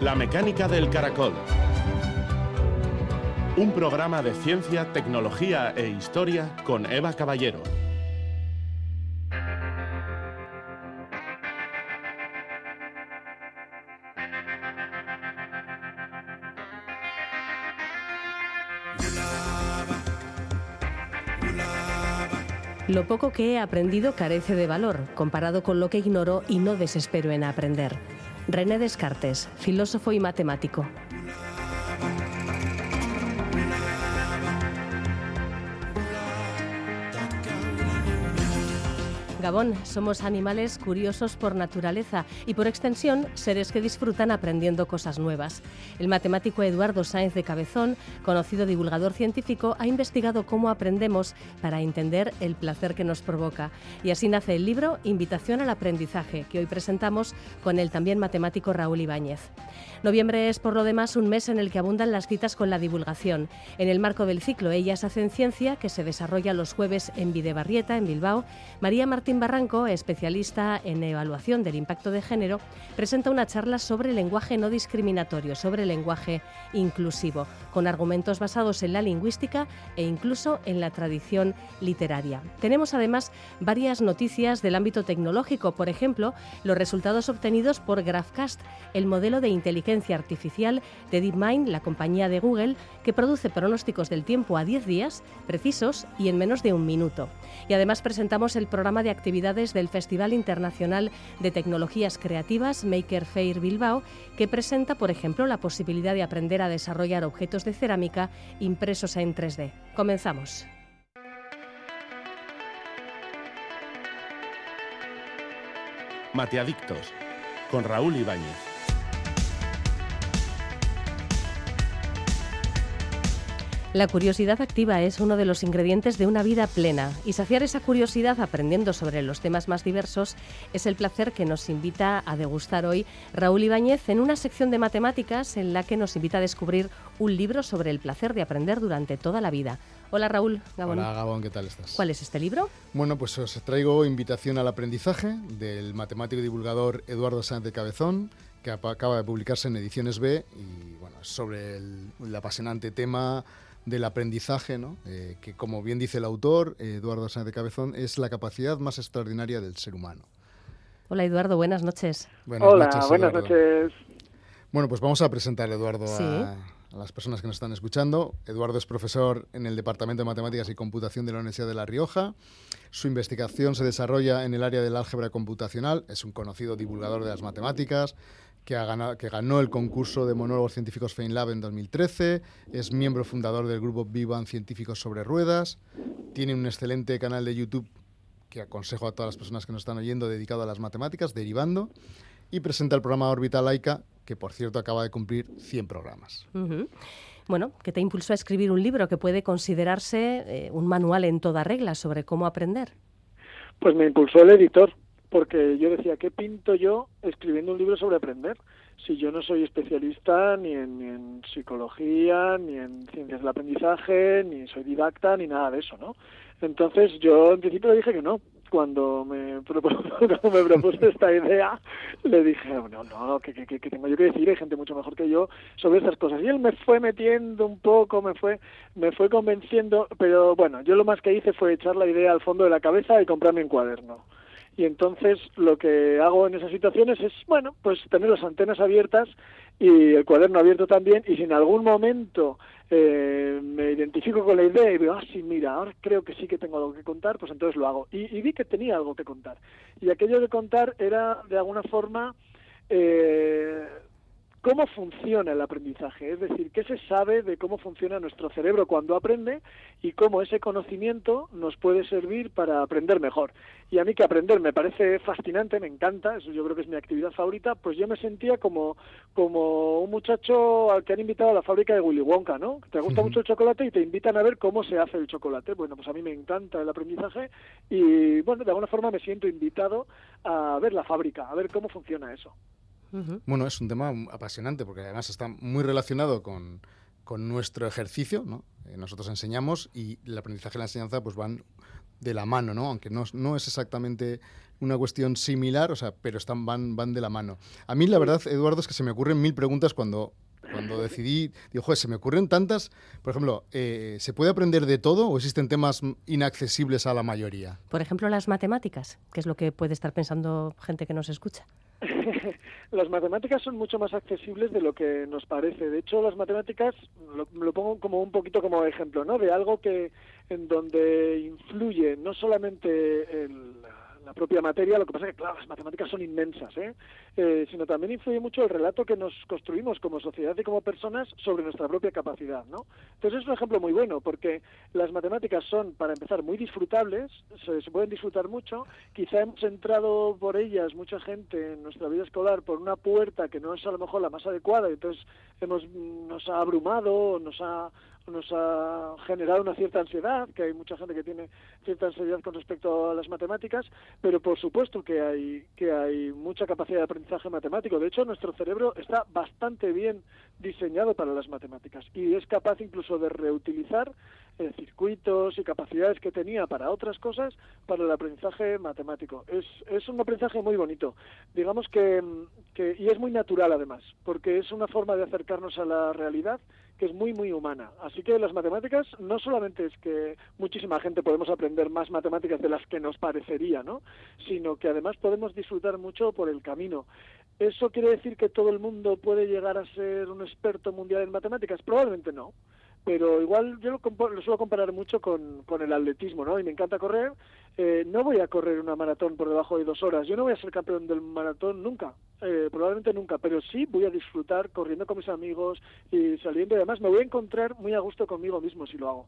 La mecánica del caracol. Un programa de ciencia, tecnología e historia con Eva Caballero. Lo poco que he aprendido carece de valor, comparado con lo que ignoro y no desespero en aprender. René Descartes, filósofo y matemático. Somos animales curiosos por naturaleza y por extensión seres que disfrutan aprendiendo cosas nuevas. El matemático Eduardo Sáenz de Cabezón, conocido divulgador científico, ha investigado cómo aprendemos para entender el placer que nos provoca. Y así nace el libro Invitación al aprendizaje, que hoy presentamos con el también matemático Raúl Ibáñez. Noviembre es por lo demás un mes en el que abundan las citas con la divulgación. En el marco del ciclo Ellas hacen ciencia, que se desarrolla los jueves en Videbarrieta, en Bilbao, María Martín Barranco, especialista en evaluación del impacto de género, presenta una charla sobre lenguaje no discriminatorio, sobre lenguaje inclusivo, con argumentos basados en la lingüística e incluso en la tradición literaria. Tenemos además varias noticias del ámbito tecnológico, por ejemplo, los resultados obtenidos por GraphCast, el modelo de inteligencia artificial de DeepMind, la compañía de Google, que produce pronósticos del tiempo a 10 días, precisos y en menos de un minuto. Y además presentamos el programa de actividades del Festival Internacional de Tecnologías Creativas Maker Fair Bilbao, que presenta, por ejemplo, la posibilidad de aprender a desarrollar objetos de cerámica impresos en 3D. Comenzamos. Mateadictos, con Raúl Ibáñez. La curiosidad activa es uno de los ingredientes de una vida plena y saciar esa curiosidad aprendiendo sobre los temas más diversos es el placer que nos invita a degustar hoy Raúl Ibáñez en una sección de matemáticas en la que nos invita a descubrir un libro sobre el placer de aprender durante toda la vida. Hola Raúl, Gabón. Hola Gabón, ¿qué tal estás? ¿Cuál es este libro? Bueno, pues os traigo Invitación al Aprendizaje del matemático y divulgador Eduardo Sánchez de Cabezón, que acaba de publicarse en Ediciones B y bueno, sobre el apasionante tema del aprendizaje, ¿no? Eh, que como bien dice el autor, Eduardo Sánchez de Cabezón, es la capacidad más extraordinaria del ser humano. Hola Eduardo, buenas noches. Buenas Hola, buenas noches. Bueno, pues vamos a presentar a Eduardo a, las personas que nos están escuchando. Eduardo es profesor en el Departamento de Matemáticas y Computación de la Universidad de La Rioja. Su investigación se desarrolla en el área del álgebra computacional. Es un conocido divulgador de las matemáticas, que, ganado, que ganó el concurso de monólogos científicos FeinLab en 2013, es miembro fundador del grupo Vivan Científicos sobre Ruedas, tiene un excelente canal de YouTube que aconsejo a todas las personas que nos están oyendo dedicado a las matemáticas, derivando, y presenta el programa Órbita Laica, que por cierto acaba de cumplir 100 programas. Bueno, que te impulsó a escribir un libro que puede considerarse eh, un manual en toda regla sobre cómo aprender. Pues me impulsó el editor, porque yo decía, ¿qué pinto yo escribiendo un libro sobre aprender? Si yo no soy especialista ni en, ni en, psicología, ni en ciencias del aprendizaje, ni soy didacta, ni nada de eso, ¿no? Entonces yo en principio le dije que no. Cuando me, propuso, me propuso esta idea, le dije, no, no, que, que, que, tengo yo que decir, hay gente mucho mejor que yo sobre estas cosas. Y él me fue metiendo un poco, me fue, me fue convenciendo, pero bueno, yo lo más que hice fue echar la idea al fondo de la cabeza y comprarme un cuaderno y entonces lo que hago en esas situaciones es, bueno, pues tener las antenas abiertas y el cuaderno abierto también y si en algún momento eh, me identifico con la idea y veo, ah, sí, mira, ahora creo que sí que tengo algo que contar, pues entonces lo hago. Y, y vi que tenía algo que contar. Y aquello de contar era, de alguna forma, eh, cómo funciona el aprendizaje, es decir, qué se sabe de cómo funciona nuestro cerebro cuando aprende y cómo ese conocimiento nos puede servir para aprender mejor. Y a mí que aprender me parece fascinante, me encanta, eso yo creo que es mi actividad favorita, pues yo me sentía como, como un muchacho al que han invitado a la fábrica de Willy Wonka, ¿no? Te gusta mucho el chocolate y te invitan a ver cómo se hace el chocolate. Bueno, pues a mí me encanta el aprendizaje y, bueno, de alguna forma me siento invitado a ver la fábrica, a ver cómo funciona eso. Bueno, es un tema apasionante porque además está muy relacionado con, con nuestro ejercicio, ¿no? Eh, nosotros enseñamos y el aprendizaje y la enseñanza pues van de la mano, ¿no? Aunque no, no, es exactamente una cuestión similar, o sea, pero están, van, van de la mano. A mí la verdad, Eduardo, es que se me ocurren mil preguntas cuando cuando decidí, digo, joder, se me ocurren tantas. Por ejemplo, eh, ¿se puede aprender de todo o existen temas inaccesibles a la mayoría? Por ejemplo, las matemáticas, que es lo que puede estar pensando gente que nos escucha. las matemáticas son mucho más accesibles de lo que nos parece. De hecho, las matemáticas, lo, pongo como un poquito como ejemplo, ¿no? De algo que en donde influye no solamente el la propia materia, lo que pasa es que, claro, las matemáticas son inmensas, ¿eh? ¿eh? sino también influye mucho el relato que nos construimos como sociedad y como personas sobre nuestra propia capacidad, ¿no? Entonces es un ejemplo muy bueno, porque las matemáticas son, para empezar, muy disfrutables, se, se pueden disfrutar mucho, quizá hemos entrado por ellas, mucha gente, en nuestra vida escolar, por una puerta que no es a lo mejor la más adecuada, y entonces hemos, nos ha abrumado, nos ha nos ha generado una cierta ansiedad, que hay mucha gente que tiene cierta ansiedad con respecto a las matemáticas, pero por supuesto que hay, que hay mucha capacidad de aprendizaje matemático. De hecho, nuestro cerebro está bastante bien diseñado para las matemáticas y es capaz incluso de reutilizar eh, circuitos y capacidades que tenía para otras cosas para el aprendizaje matemático. Es, es un aprendizaje muy bonito, digamos que, que, y es muy natural además, porque es una forma de acercarnos a la realidad que es muy, muy humana. Así que las matemáticas no solamente es que muchísima gente podemos aprender más matemáticas de las que nos parecería, ¿no? Sino que además podemos disfrutar mucho por el camino. ¿Eso quiere decir que todo el mundo puede llegar a ser un experto mundial en matemáticas? Probablemente no pero igual yo lo, lo, suelo comparar mucho con, con el atletismo, ¿no? Y me encanta correr. Eh, no voy a correr una maratón por debajo de dos horas. Yo no voy a ser campeón del maratón nunca, eh, probablemente nunca, pero sí voy a disfrutar corriendo con mis amigos y saliendo. Y además me voy a encontrar muy a gusto conmigo mismo si lo hago.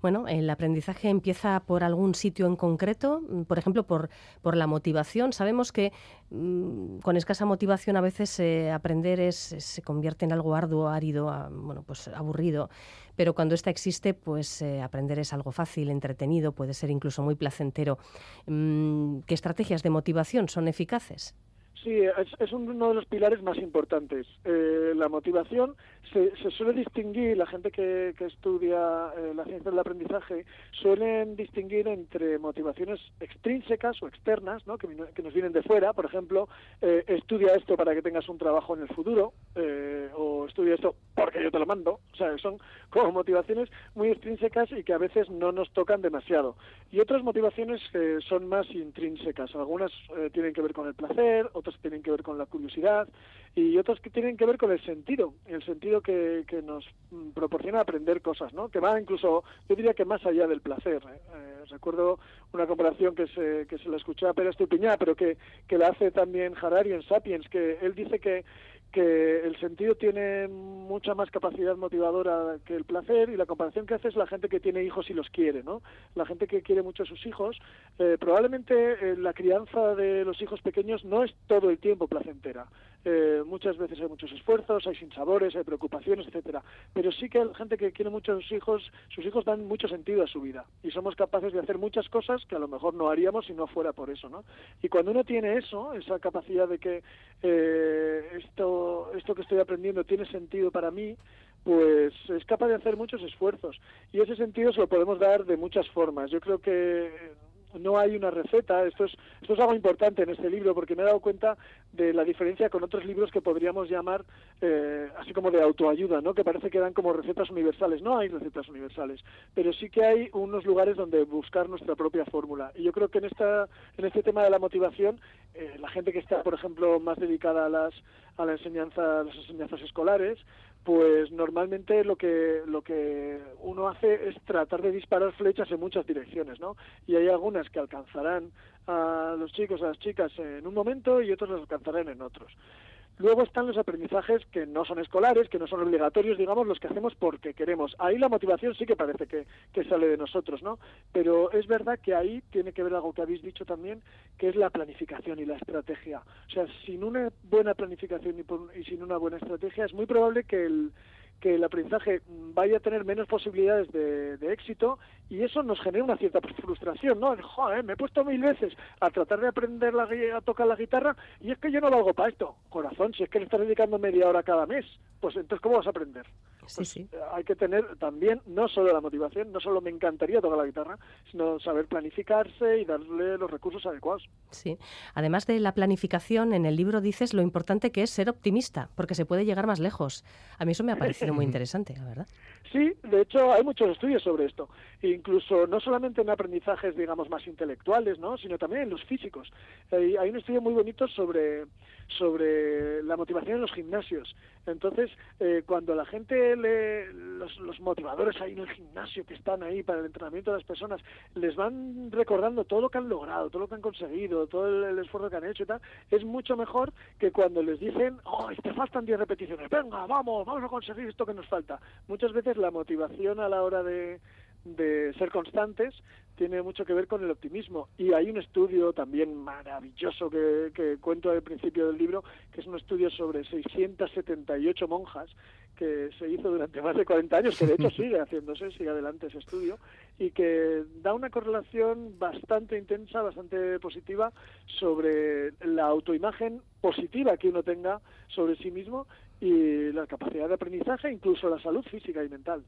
Bueno, el aprendizaje empieza por algún sitio en concreto, mm, por ejemplo, por, por la motivación. Sabemos que mm, con escasa motivación a veces eh, aprender es, se convierte en algo arduo, árido, bueno, pues aburrido. Pero cuando ésta existe, pues eh, aprender es algo fácil, entretenido, puede ser incluso muy placentero. Mm, ¿Qué estrategias de motivación son eficaces? Sí, es, uno de los pilares más importantes. Eh, la motivación se, suele distinguir, la gente que, estudia eh, la ciencia del aprendizaje suelen distinguir entre motivaciones extrínsecas o externas, que, nos vienen de fuera, por ejemplo, eh, estudia esto para que tengas un trabajo en el futuro, o estudia esto porque yo te lo mando. O sea, son como motivaciones muy extrínsecas y que a veces no nos tocan demasiado. Y otras motivaciones son más intrínsecas. Algunas tienen que ver con el placer, otras tienen que ver con la curiosidad y otros que tienen que ver con el sentido, el sentido que, que nos proporciona aprender cosas, ¿no? Que va incluso, yo diría que más allá del placer. ¿eh? Eh, recuerdo una comparación que se, que se la escuché a Pérez Estupiñá, pero que, que la hace también Harari en Sapiens, que él dice que que el sentido tiene mucha más capacidad motivadora que el placer y la comparación que hace es la gente que tiene hijos y los quiere, ¿no? La gente que quiere mucho a sus hijos, eh, probablemente eh, la crianza de los hijos pequeños no es todo el tiempo placentera. Eh, muchas veces hay muchos esfuerzos, hay sinsabores, hay preocupaciones, etcétera. Pero sí que la gente que quiere mucho a sus hijos, sus hijos dan mucho sentido a su vida y somos capaces de hacer muchas cosas que a lo mejor no haríamos si no fuera por eso, ¿no? Y cuando uno tiene eso, esa capacidad de que esto esto, que estoy aprendiendo tiene sentido para mí, pues es capaz de hacer muchos esfuerzos. Y ese sentido se lo podemos dar de muchas formas. Yo creo que no hay una receta. Esto es, esto es algo importante en este libro porque me he dado cuenta de la diferencia con otros libros que podríamos llamar eh, así como de autoayuda, ¿no? Que parece que dan como recetas universales. No hay recetas universales, pero sí que hay unos lugares donde buscar nuestra propia fórmula. Y yo creo que en esta, en este tema de la motivación, eh, la gente que está, por ejemplo, más dedicada a las a la enseñanza, a las enseñanzas escolares, pues normalmente lo que lo que uno hace es tratar de disparar flechas en muchas direcciones, ¿no? Y hay algunas que alcanzarán a los chicos, a las chicas en un momento y otros las alcanzarán en otros. Luego están los aprendizajes que no son escolares, que no son obligatorios, digamos, los que hacemos porque queremos. Ahí la motivación sí que parece que, que, sale de nosotros, ¿no? Pero es verdad que ahí tiene que ver algo que habéis dicho también, que es la planificación y la estrategia. O sea, sin una buena planificación y, y sin una buena estrategia, es muy probable que el, que el aprendizaje vaya a tener menos posibilidades de, éxito y eso nos genera una cierta frustración, ¿no? Joder, me he puesto mil veces a tratar de aprender la, a tocar la guitarra y es que yo no lo hago para esto. Corazón, si es que le estás dedicando media hora cada mes, pues entonces ¿cómo vas a aprender? pues, hay que tener también no solo la motivación, no solo me encantaría tocar la guitarra, sino saber planificarse y darle los recursos adecuados. Sí. Además de la planificación, en el libro dices lo importante que es ser optimista, porque se puede llegar más lejos. A mí eso me ha parecido muy interesante, la verdad. Sí, de hecho hay muchos estudios sobre esto, incluso no solamente en aprendizajes, digamos, más intelectuales, ¿no? sino también en los físicos. Hay, un estudio muy bonito sobre, sobre la motivación en los gimnasios. Entonces, eh, cuando la gente, le, los, los motivadores ahí en el gimnasio que están ahí para el entrenamiento de las personas, les van recordando todo lo que han logrado, todo lo que han conseguido, todo el, esfuerzo que han hecho y tal, es mucho mejor que cuando les dicen, oh, te faltan 10 repeticiones, venga, vamos, vamos a conseguir esto que nos falta. Muchas veces la motivación a la hora de, de ser constantes tiene mucho que ver con el optimismo. Y hay un estudio también maravilloso que, que cuento al principio del libro, que es un estudio sobre 678 monjas que se hizo durante más de 40 años, que de hecho sigue haciéndose, sigue adelante ese estudio, y que da una correlación bastante intensa, bastante positiva sobre la autoimagen positiva que uno tenga sobre sí mismo y la capacidad de aprendizaje, incluso la salud física y mental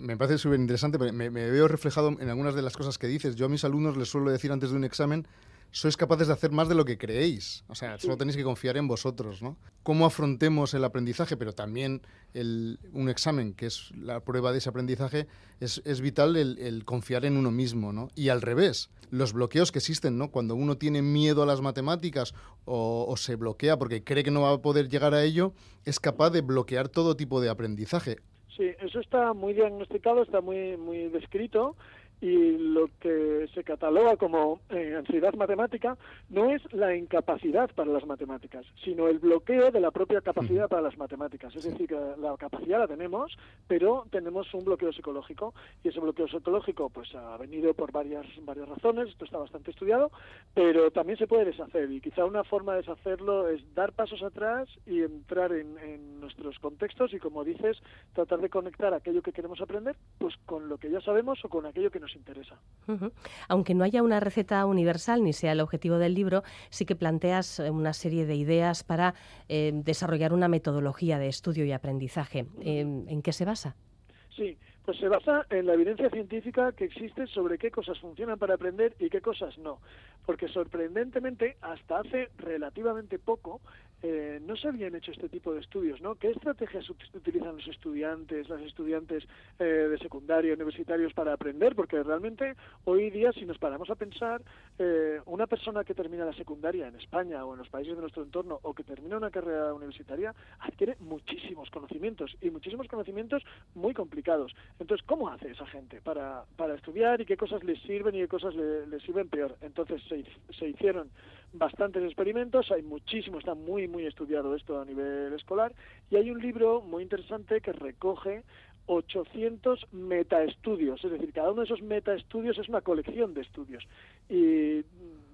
me parece súper interesante, me, me, veo reflejado en algunas de las cosas que dices. Yo a mis alumnos les suelo decir antes de un examen, sois capaces de hacer más de lo que creéis. O sea, solo tenéis que confiar en vosotros, ¿no? Cómo afrontemos el aprendizaje, pero también el, un examen, que es la prueba de ese aprendizaje, es, es vital el, el, confiar en uno mismo, ¿no? Y al revés, los bloqueos que existen, ¿no? Cuando uno tiene miedo a las matemáticas o, o se bloquea porque cree que no va a poder llegar a ello, es capaz de bloquear todo tipo de aprendizaje. Sí, eso está muy diagnosticado, está muy, muy descrito y lo que se cataloga como eh, ansiedad matemática no es la incapacidad para las matemáticas, sino el bloqueo de la propia capacidad para las matemáticas. Es decir, que la capacidad la tenemos, pero tenemos un bloqueo psicológico. Y ese bloqueo psicológico pues ha venido por varias varias razones, esto está bastante estudiado, pero también se puede deshacer. Y quizá una forma de deshacerlo es dar pasos atrás y entrar en, en nuestros contextos y como dices, tratar de conectar aquello que queremos aprender pues con lo que ya sabemos o con aquello que nos interesa. Aunque no haya una receta universal ni sea el objetivo del libro, sí que planteas eh, una serie de ideas para eh, desarrollar una metodología de estudio y aprendizaje. Eh, ¿En qué se basa? Sí, pues se basa en la evidencia científica que existe sobre qué cosas funcionan para aprender y qué cosas no. Porque sorprendentemente, hasta hace relativamente poco, eh, no se habían hecho este tipo de estudios, ¿no? ¿Qué estrategias utilizan los estudiantes, las estudiantes eh, de secundaria, universitarios para aprender? Porque realmente hoy día, si nos paramos a pensar, eh, una persona que termina la secundaria en España o en los países de nuestro entorno o que termina una carrera universitaria adquiere muchísimos conocimientos y muchísimos conocimientos muy complicados. Entonces, ¿cómo hace esa gente para, para estudiar y qué cosas les sirven y qué cosas les sirven peor? Entonces se, se hicieron bastantes experimentos, hay muchísimo, está muy, muy estudiado esto a nivel escolar, y hay un libro muy interesante que recoge 800 metaestudios, es decir, cada uno de esos metaestudios es una colección de estudios, y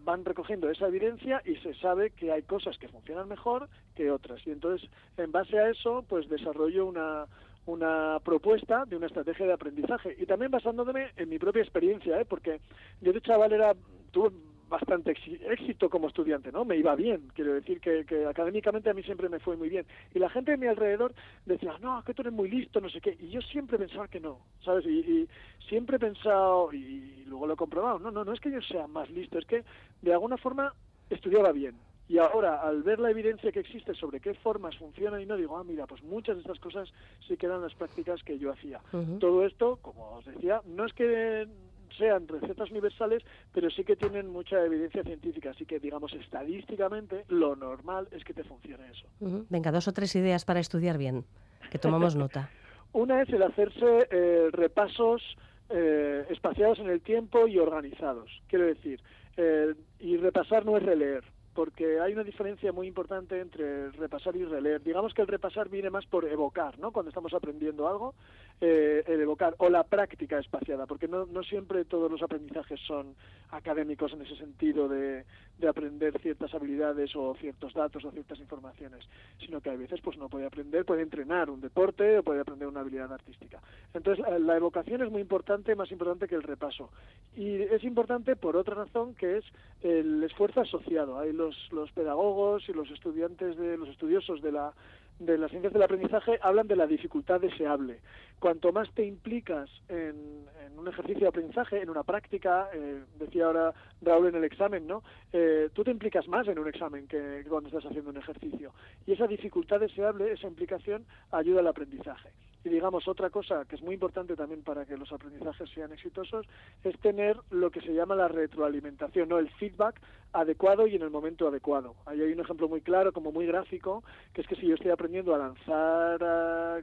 van recogiendo esa evidencia y se sabe que hay cosas que funcionan mejor que otras, y entonces, en base a eso, pues desarrollo una, una propuesta de una estrategia de aprendizaje y también basándome en mi propia experiencia, ¿eh? porque yo de chaval era tuve bastante éxito como estudiante, ¿no? Me iba bien, quiero decir que, que, académicamente a mí siempre me fue muy bien. Y la gente de mi alrededor decía, no, que tú eres muy listo, no sé qué. Y yo siempre pensaba que no, ¿sabes? Y, y siempre he pensado, y luego lo he comprobado, no, no, no es que yo sea más listo, es que de alguna forma estudiaba bien. Y ahora, al ver la evidencia que existe sobre qué formas funcionan y no, digo, ah, mira, pues muchas de estas cosas sí quedan las prácticas que yo hacía. Uh -huh. Todo esto, como os decía, no es que sean recetas universales, pero sí que tienen mucha evidencia científica. Así que, digamos, estadísticamente, lo normal es que te funcione eso. Uh -huh. Venga, dos o tres ideas para estudiar bien, que tomamos nota. Una es el hacerse eh, repasos eh, espaciados en el tiempo y organizados. Quiero decir, eh, y repasar no es releer porque hay una diferencia muy importante entre repasar y releer. Digamos que el repasar viene más por evocar, ¿no? Cuando estamos aprendiendo algo, eh, el evocar, o la práctica espaciada, porque no, no siempre todos los aprendizajes son académicos en ese sentido de, de, aprender ciertas habilidades o ciertos datos o ciertas informaciones, sino que a veces pues no puede aprender, puede entrenar un deporte o puede aprender una habilidad artística. Entonces, la evocación es muy importante, más importante que el repaso. Y es importante por otra razón que es el esfuerzo asociado. Hay los, los pedagogos y los estudiantes de los estudiosos de la de las ciencias del aprendizaje hablan de la dificultad deseable. Cuanto más te implicas en, un ejercicio de aprendizaje, en una práctica, eh, decía ahora Raúl en el examen, ¿no? Eh, tú te implicas más en un examen que cuando estás haciendo un ejercicio. Y esa dificultad deseable, esa implicación, ayuda al aprendizaje. Y digamos, otra cosa que es muy importante también para que los aprendizajes sean exitosos es tener lo que se llama la retroalimentación, ¿no? el feedback adecuado y en el momento adecuado. Ahí hay un ejemplo muy claro, como muy gráfico, que es que si yo estoy aprendiendo a lanzar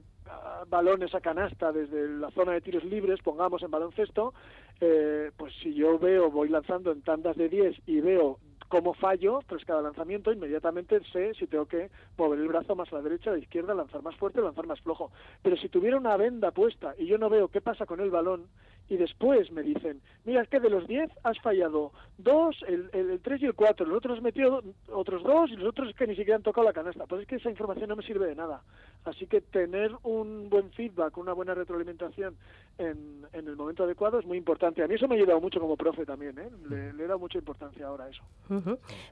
balones a canasta desde la zona de tiros libres, pongamos en baloncesto, eh, pues si yo veo, voy lanzando en tandas de 10 y veo cómo fallo tras cada lanzamiento, inmediatamente sé si tengo que mover el brazo más a la derecha, a la izquierda, lanzar más fuerte, lanzar más flojo. Pero si tuviera una venda puesta y yo no veo qué pasa con el balón, y después me dicen, mira, es que de los 10 has fallado dos, el, el, 3 y el 4, los otros metido otros dos y los otros es que ni siquiera han tocado la canasta. Pues es que esa información no me sirve de nada. Así que tener un buen feedback, una buena retroalimentación en, en el momento adecuado es muy importante. A mí eso me ha ayudado mucho como profe también, ¿eh? le, he dado mucha importancia ahora a eso.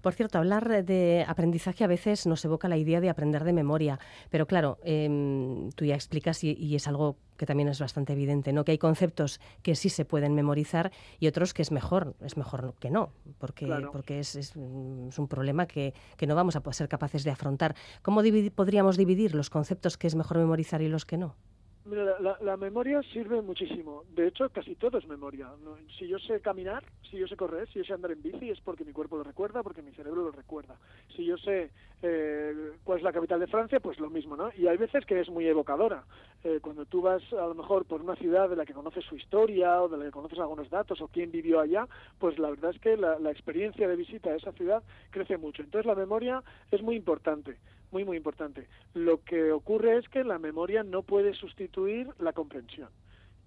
Por cierto, hablar de aprendizaje a veces nos evoca la idea de aprender de memoria, pero claro, em, tú ya explicas y, y es algo que también es bastante evidente, ¿no? Que hay conceptos que sí se pueden memorizar y otros que es mejor, es mejor que no, porque, porque es, es, un problema que, que, no vamos a ser capaces de afrontar. ¿Cómo podríamos dividir los conceptos que es mejor memorizar y los que no? Mira, la, memoria sirve muchísimo. De hecho, casi todo es memoria. Si yo sé caminar, si yo sé correr, si yo sé andar en bici, es porque mi cuerpo lo recuerda, porque mi cerebro lo recuerda. Si yo sé eh, cuál es la capital de Francia, pues lo mismo, ¿no? Y hay veces que es muy evocadora. Eh, cuando tú vas, a lo mejor, por una ciudad de la que conoces su historia o de la que conoces algunos datos o quién vivió allá, pues la verdad es que la, la experiencia de visita a esa ciudad crece mucho. Entonces, la memoria es muy importante muy, muy importante. Lo que ocurre es que la memoria no puede sustituir la comprensión.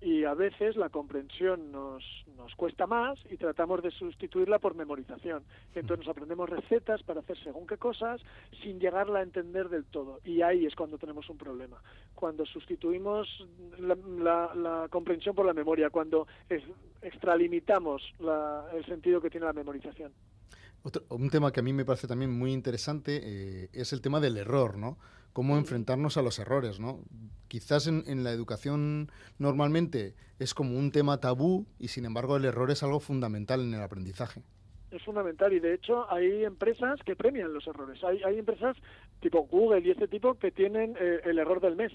Y a veces la comprensión nos, nos cuesta más y tratamos de sustituirla por memorización. Entonces nos aprendemos recetas para hacer según qué cosas sin llegarla a entender del todo. Y ahí es cuando tenemos un problema. Cuando sustituimos la, la, comprensión por la memoria, cuando extralimitamos el sentido que tiene la memorización un tema que a mí me parece también muy interesante eh, es el tema del error, ¿no? Cómo enfrentarnos a los errores, ¿no? Quizás en, en, la educación normalmente es como un tema tabú y sin embargo el error es algo fundamental en el aprendizaje. Es fundamental y de hecho hay empresas que premian los errores. Hay, hay empresas tipo Google y este tipo que tienen eh, el error del mes.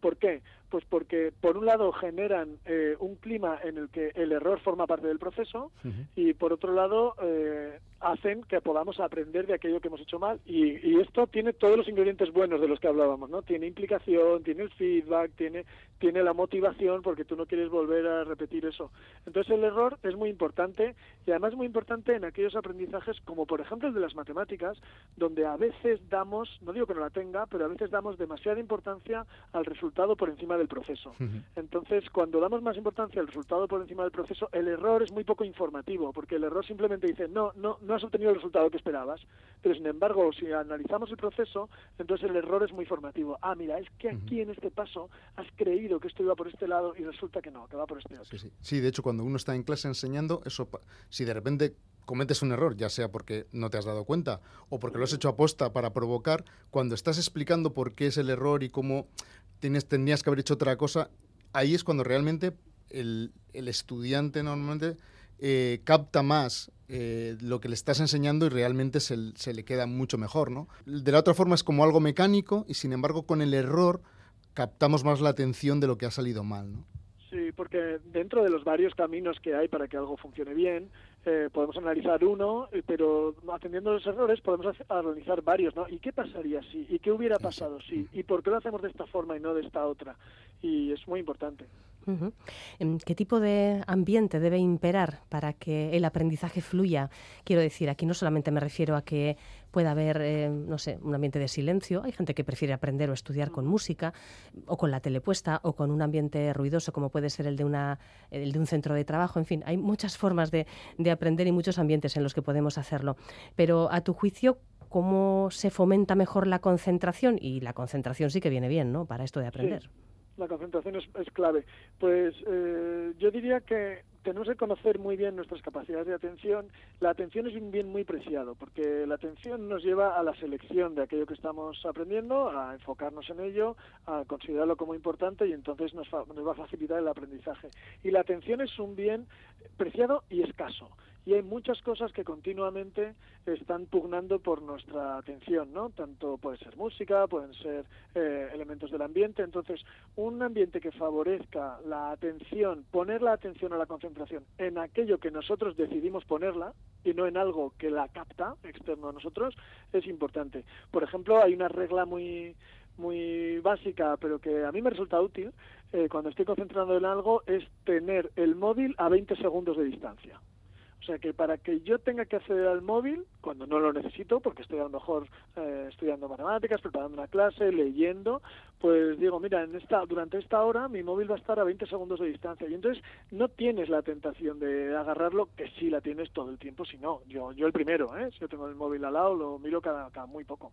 ¿Por qué? Pues porque por un lado generan eh, un clima en el que el error forma parte del proceso y por otro lado eh, hacen que podamos aprender de aquello que hemos hecho mal y, esto tiene todos los ingredientes buenos de los que hablábamos, ¿no? Tiene implicación, tiene el feedback, tiene tiene la motivación porque tú no quieres volver a repetir eso. Entonces el error es muy importante y además muy importante en aquellos aprendizajes como por ejemplo el de las matemáticas, donde a veces damos, no digo que no la tenga, pero a veces damos demasiada importancia al resultado por encima del proceso. Entonces, cuando damos más importancia al resultado por encima del proceso, el error es muy poco informativo, porque el error simplemente dice, no, no, no has obtenido el resultado que esperabas. Pero sin embargo, si analizamos el proceso, entonces el error es muy formativo. Ah, mira, es que aquí en este paso has creído que esto iba por este lado y resulta que no, que va por este otro. Sí, sí. de hecho, cuando uno está en clase enseñando, eso, si de repente cometes un error, ya sea porque no te has dado cuenta o porque lo has hecho a posta para provocar, cuando estás explicando por qué es el error y cómo tienes, tendrías que haber hecho otra cosa, ahí es cuando realmente el, estudiante normalmente eh, capta más eh, lo que le estás enseñando y realmente se, se, le queda mucho mejor, ¿no? De la otra forma es como algo mecánico y sin embargo con el error captamos más la atención de lo que ha salido mal, ¿no? Sí, porque dentro de los varios caminos que hay para que algo funcione bien, eh, podemos analizar uno, pero atendiendo los errores podemos analizar varios, ¿no? ¿Y qué pasaría si? ¿Y qué hubiera pasado si? ¿Y por qué lo hacemos de esta forma y no de esta otra? Y es muy importante. ¿Qué tipo de ambiente debe imperar para que el aprendizaje fluya? Quiero decir, aquí no solamente me refiero a que pueda haber, eh, no sé, un ambiente de silencio. Hay gente que prefiere aprender o estudiar con música o con la telepuesta o con un ambiente ruidoso como puede ser el de, una, el de un centro de trabajo. En fin, hay muchas formas de, de aprender y muchos ambientes en los que podemos hacerlo. Pero a tu juicio, ¿cómo se fomenta mejor la concentración? Y la concentración sí que viene bien, ¿no? Para esto de aprender. La concentración es, clave. Pues eh, yo diría que tenemos que conocer muy bien nuestras capacidades de atención. La atención es un bien muy preciado, porque la atención nos lleva a la selección de aquello que estamos aprendiendo, a enfocarnos en ello, a considerarlo como importante y entonces nos, nos va a facilitar el aprendizaje. Y la atención es un bien preciado y escaso y hay muchas cosas que continuamente están pugnando por nuestra atención, ¿no? Tanto puede ser música, pueden ser eh, elementos del ambiente. Entonces, un ambiente que favorezca la atención, poner la atención a la concentración en aquello que nosotros decidimos ponerla y no en algo que la capta externo a nosotros, es importante. Por ejemplo, hay una regla muy muy básica, pero que a mí me resulta útil eh, cuando estoy concentrando en algo, es tener el móvil a 20 segundos de distancia. O sea que para que yo tenga que acceder al móvil, cuando no lo necesito, porque estoy a lo mejor eh, estudiando matemáticas, preparando una clase, leyendo, pues digo, mira, en esta, durante esta hora mi móvil va a estar a 20 segundos de distancia. Y entonces no tienes la tentación de agarrarlo, que sí la tienes todo el tiempo, si no. Yo, yo el primero, ¿eh? si yo tengo el móvil al lado, lo miro cada, cada muy poco.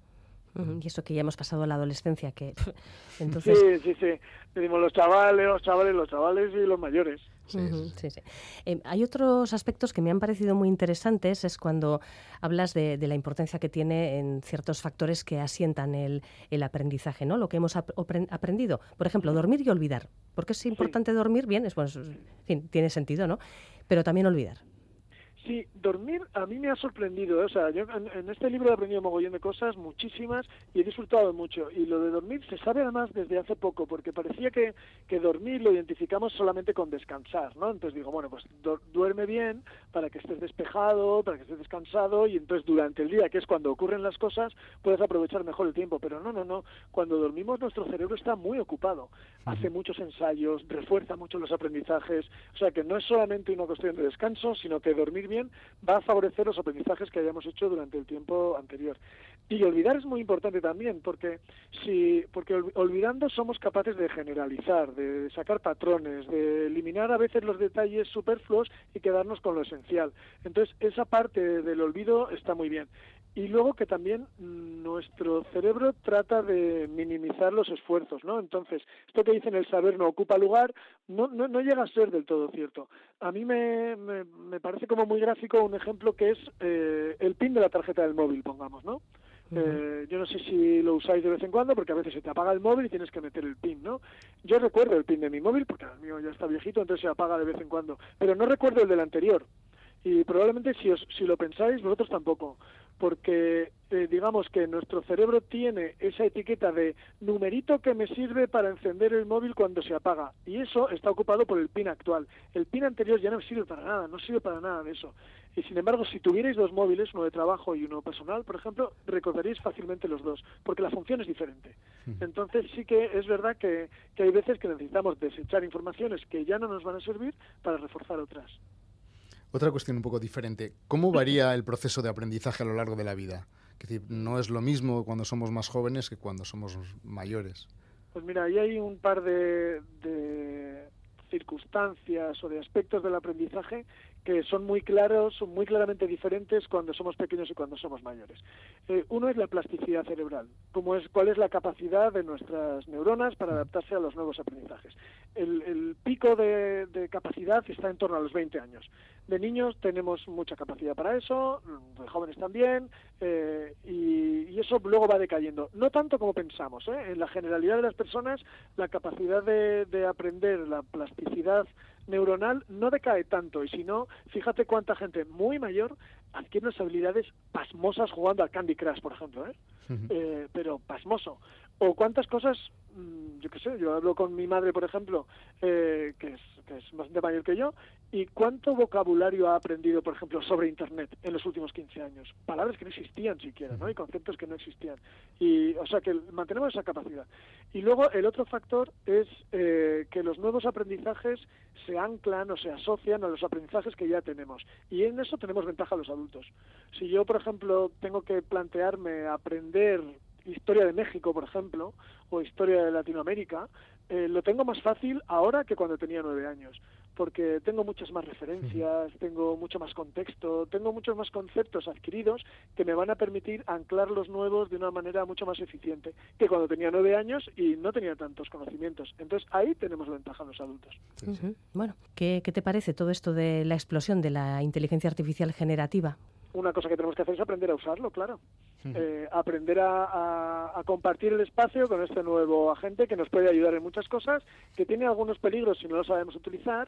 Y eso que ya hemos pasado a la adolescencia, que entonces... Sí, sí, sí. Tenemos los chavales, los chavales, los chavales y los mayores. Sí, sí. Eh, hay otros aspectos que me han parecido muy interesantes, es cuando hablas de, la importancia que tiene en ciertos factores que asientan el, el aprendizaje, ¿no? Lo que hemos aprendido. Por ejemplo, dormir y olvidar. ¿Por qué es importante dormir? Bien, es, bueno, en fin, tiene sentido, ¿no? Pero también olvidar. Sí, dormir a mí me ha sorprendido. ¿eh? O sea, yo en, este libro he aprendido mogollón de cosas, muchísimas, y he disfrutado mucho. Y lo de dormir se sabe además desde hace poco, porque parecía que, que dormir lo identificamos solamente con descansar, ¿no? Entonces digo, bueno, pues duerme bien para que estés despejado, para que estés descansado, y entonces durante el día, que es cuando ocurren las cosas, puedes aprovechar mejor el tiempo. Pero no, no, no. Cuando dormimos nuestro cerebro está muy ocupado. Hace muchos ensayos, refuerza mucho los aprendizajes. O sea, que no es solamente una cuestión de descanso, sino que dormir bien va a favorecer los aprendizajes que hayamos hecho durante el tiempo anterior. Y olvidar es muy importante también, porque si porque olvidando somos capaces de generalizar, de sacar patrones, de eliminar a veces los detalles superfluos y quedarnos con lo esencial. Entonces, esa parte del olvido está muy bien y luego que también nuestro cerebro trata de minimizar los esfuerzos, ¿no? Entonces, esto que dicen el saber no ocupa lugar no, no, no llega a ser del todo cierto. A mí me, me, parece como muy gráfico un ejemplo que es eh, el pin de la tarjeta del móvil, pongamos, ¿no? Eh, yo no sé si lo usáis de vez en cuando porque a veces se te apaga el móvil y tienes que meter el pin, ¿no? Yo recuerdo el pin de mi móvil porque el mío ya está viejito, entonces se apaga de vez en cuando, pero no recuerdo el del anterior. Y probablemente si, os, si lo pensáis, vosotros tampoco porque eh, digamos que nuestro cerebro tiene esa etiqueta de numerito que me sirve para encender el móvil cuando se apaga y eso está ocupado por el pin actual. El pin anterior ya no sirve para nada, no sirve para nada de eso. Y sin embargo, si tuvierais dos móviles, uno de trabajo y uno personal, por ejemplo, recordaríais fácilmente los dos, porque la función es diferente. Entonces sí que es verdad que, que hay veces que necesitamos desechar informaciones que ya no nos van a servir para reforzar otras. Otra cuestión un poco diferente. ¿Cómo varía el proceso de aprendizaje a lo largo de la vida? Es decir, no es lo mismo cuando somos más jóvenes que cuando somos mayores. Pues mira, ahí hay un par de, circunstancias o de aspectos del aprendizaje que son muy claros, son muy claramente diferentes cuando somos pequeños y cuando somos mayores. Eh, uno es la plasticidad cerebral, como es, cuál es la capacidad de nuestras neuronas para adaptarse a los nuevos aprendizajes. El, pico de, capacidad está en torno a los 20 años. De niños tenemos mucha capacidad para eso, de jóvenes también, eh, y, eso luego va decayendo. No tanto como pensamos. ¿eh? En la generalidad de las personas, la capacidad de, de aprender, la plasticidad neuronal no decae tanto y si no, fíjate cuánta gente muy mayor adquiere unas habilidades pasmosas jugando al Candy Crush, por ejemplo, ¿eh? eh pero pasmoso. O cuántas cosas, mm, yo qué sé, yo hablo con mi madre, por ejemplo, eh, que, es, que es bastante mayor que yo, y cuánto vocabulario ha aprendido, por ejemplo, sobre Internet en los últimos 15 años. Palabras que no existían siquiera, ¿no? Y conceptos que no existían. Y, o sea, que mantenemos esa capacidad. Y luego el otro factor es eh, que los nuevos aprendizajes se anclan o se asocian a los aprendizajes que ya tenemos. Y en eso tenemos ventaja los adultos. Si yo, por ejemplo, tengo que plantearme aprender historia de México, por ejemplo, o historia de Latinoamérica, eh, lo tengo más fácil ahora que cuando tenía nueve años, porque tengo muchas más referencias, tengo mucho más contexto, tengo muchos más conceptos adquiridos que me van a permitir anclar los nuevos de una manera mucho más eficiente que cuando tenía nueve años y no tenía tantos conocimientos. Entonces ahí tenemos ventaja los adultos. Bueno, ¿qué, ¿qué te parece todo esto de la explosión de la inteligencia artificial generativa? Una cosa que tenemos que hacer es aprender a usarlo, claro. Eh, aprender a, a, compartir el espacio con este nuevo agente que nos puede ayudar en muchas cosas, que tiene algunos peligros si no lo sabemos utilizar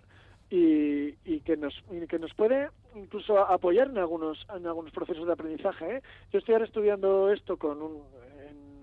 y, y que nos y que nos puede incluso apoyar en algunos en algunos procesos de aprendizaje. ¿eh? Yo estoy ahora estudiando esto con un,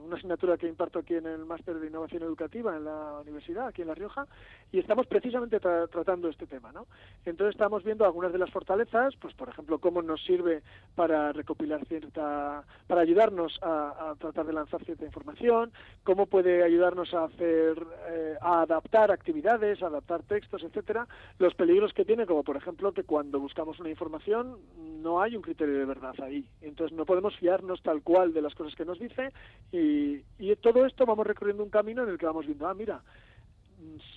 una asignatura que imparto aquí en el máster de innovación educativa en la universidad, aquí en La Rioja, y estamos precisamente tratando este tema, ¿no? Entonces estamos viendo algunas de las fortalezas, pues por ejemplo, cómo nos sirve para recopilar cierta, para ayudarnos a, tratar de lanzar cierta información, cómo puede ayudarnos a hacer, eh, a adaptar actividades, a adaptar textos, etcétera, los peligros que tiene, como por ejemplo que cuando buscamos una información no hay un criterio de verdad ahí, entonces no podemos fiarnos tal cual de las cosas que nos dice y y, todo esto vamos recorriendo un camino en el que vamos viendo, ah, mira,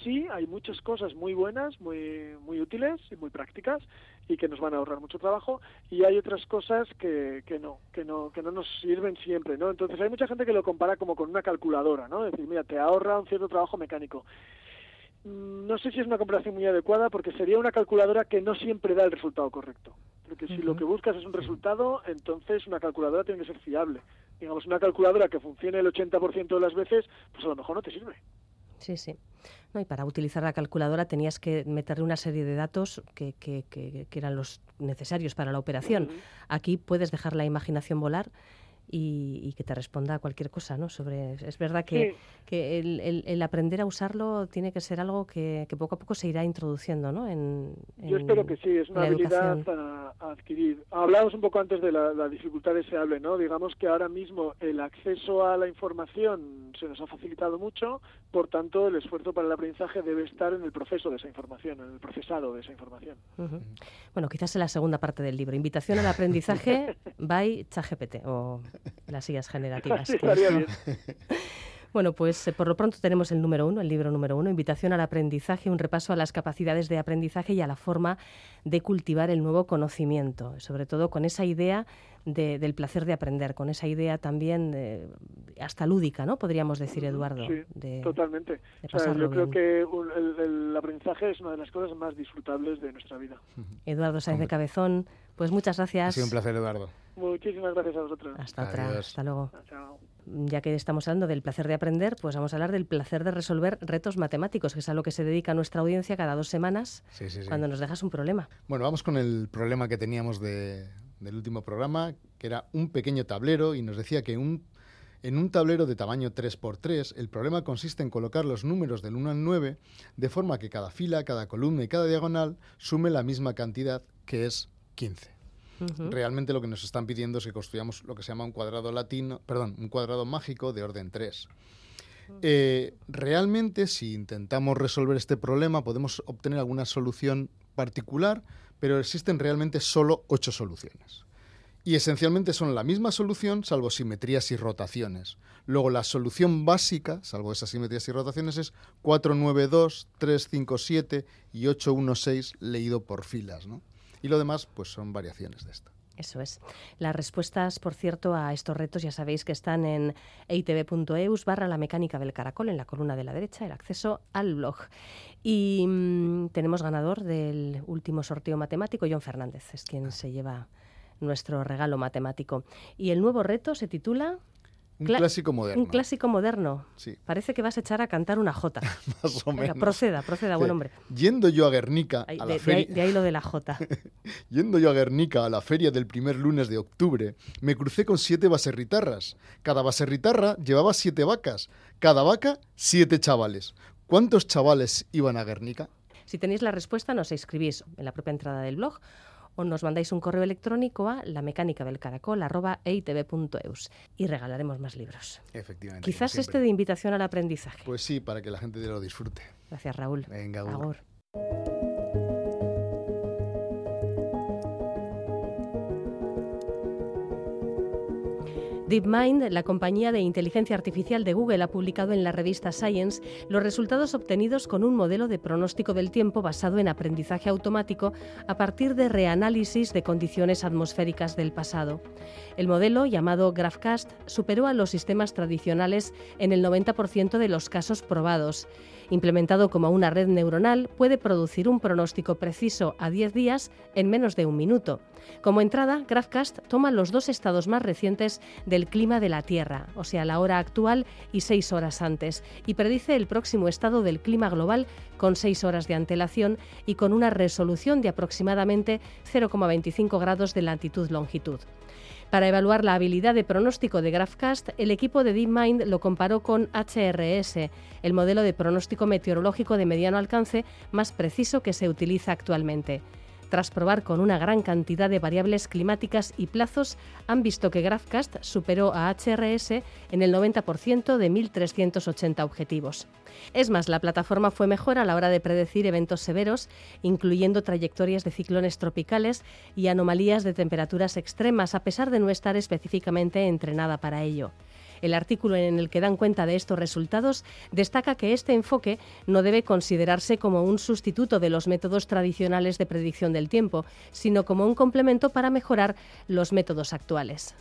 sí hay muchas cosas muy buenas, muy, muy útiles y muy prácticas y que nos van a ahorrar mucho trabajo y hay otras cosas que, que no, que no, que no nos sirven siempre, ¿no? Entonces hay mucha gente que lo compara como con una calculadora, ¿no? Es decir, mira, te ahorra un cierto trabajo mecánico. Mm, no sé si es una comparación muy adecuada porque sería una calculadora que no siempre da el resultado correcto. Porque si lo que buscas es un resultado, entonces una calculadora tiene que ser fiable digamos, una calculadora que funcione el 80% de las veces, pues a lo mejor no te sirve. Sí, sí. No, y para utilizar la calculadora tenías que meterle una serie de datos que, que, que, eran los necesarios para la operación. Aquí puedes dejar la imaginación volar y, que te responda a cualquier cosa, ¿no? Sobre, es verdad que, que el, aprender a usarlo tiene que ser algo que, poco a poco se irá introduciendo, ¿no? En, Yo espero que sí, es una habilidad a, adquirir. Hablamos un poco antes de la, dificultad deseable, ¿no? Digamos que ahora mismo el acceso a la información se nos ha facilitado mucho, por tanto el esfuerzo para el aprendizaje debe estar en el proceso de esa información, en el procesado de esa información. Bueno, quizás en la segunda parte del libro, invitación al aprendizaje by ChatGPT o las sillas generativas. Bueno, pues eh, por lo pronto tenemos el número uno, el libro número uno, Invitación al aprendizaje, un repaso a las capacidades de aprendizaje y a la forma de cultivar el nuevo conocimiento, sobre todo con esa idea del placer de aprender, con esa idea también hasta lúdica, ¿no? Podríamos decir, Eduardo. Sí, totalmente. yo creo que el, aprendizaje es una de las cosas más disfrutables de nuestra vida. Eduardo Sáenz de Cabezón, pues muchas gracias. Ha sido un placer, Eduardo. Muchísimas gracias a vosotros. Hasta otra, hasta luego. Ya que estamos hablando del placer de aprender, pues vamos a hablar del placer de resolver retos matemáticos, que es a lo que se dedica nuestra audiencia cada dos semanas cuando nos dejas un problema. Bueno, vamos con el problema que teníamos de, del último programa, que era un pequeño tablero y nos decía que un, en un tablero de tamaño 3x3 el problema consiste en colocar los números del 1 al 9 de forma que cada fila, cada columna y cada diagonal sume la misma cantidad que es 15. Realmente lo que nos están pidiendo es que construyamos lo que se llama un cuadrado latino, perdón, un cuadrado mágico de orden 3. Eh, realmente, si intentamos resolver este problema, podemos obtener alguna solución particular, pero existen realmente solo ocho soluciones. Y esencialmente son la misma solución, salvo simetrías y rotaciones. Luego, la solución básica, salvo esas simetrías y rotaciones, es 492, 357 y 816 leído por filas. ¿no? Y lo demás, pues son variaciones de esto. Eso es. Las respuestas, por cierto, a estos retos ya sabéis que están en eitv.eus barra la mecánica del caracol, en la columna de la derecha, el acceso al blog. Y mm, tenemos ganador del último sorteo matemático, John Fernández, es quien se lleva nuestro regalo matemático. Y el nuevo reto se titula un clásico moderno. Un clásico moderno. Sí. Parece que vas a echar a cantar una jota. Más o menos. proceda, proceda, buen hombre. Yendo yo a Guernica a la feria... de, ahí, lo de la jota. Yendo yo a Guernica a la feria del primer lunes de octubre, me crucé con siete baserritarras. Cada baserritarra llevaba siete vacas. Cada vaca, siete chavales. ¿Cuántos chavales iban a Guernica? Si tenéis la respuesta, nos escribís en la propia entrada del blog o nos mandáis un correo electrónico a la mecánica del caracol y regalaremos más libros. Efectivamente. Quizás este de invitación al aprendizaje. Pues sí, para que la gente lo disfrute. Gracias, Raúl. Venga, DeepMind, la compañía de inteligencia artificial de Google, ha publicado en la revista Science los resultados obtenidos con un modelo de pronóstico del tiempo basado en aprendizaje automático a partir de reanálisis de condiciones atmosféricas del pasado. El modelo, llamado GraphCast, superó a los sistemas tradicionales en el 90% de los casos probados. Implementado como una red neuronal, puede producir un pronóstico preciso a 10 días en menos de un minuto. Como entrada, GraphCast toma los dos estados más recientes del clima de la Tierra, o sea, la hora actual y seis horas antes, y predice el próximo estado del clima global con seis horas de antelación y con una resolución de aproximadamente 0,25 grados de latitud-longitud. Para evaluar la habilidad de pronóstico de GraphCast, el equipo de DeepMind lo comparó con HRS, el modelo de pronóstico meteorológico de mediano alcance más preciso que se utiliza actualmente. Tras probar con una gran cantidad de variables climáticas y plazos, han visto que GraphCast superó a HRS en el 90% de 1.380 objetivos. Es más, la plataforma fue mejor a la hora de predecir eventos severos, incluyendo trayectorias de ciclones tropicales y anomalías de temperaturas extremas, a pesar de no estar específicamente entrenada para ello. El artículo en el que dan cuenta de estos resultados destaca que este enfoque no debe considerarse como un sustituto de los métodos tradicionales de predicción del tiempo, sino como un complemento para mejorar los métodos actuales.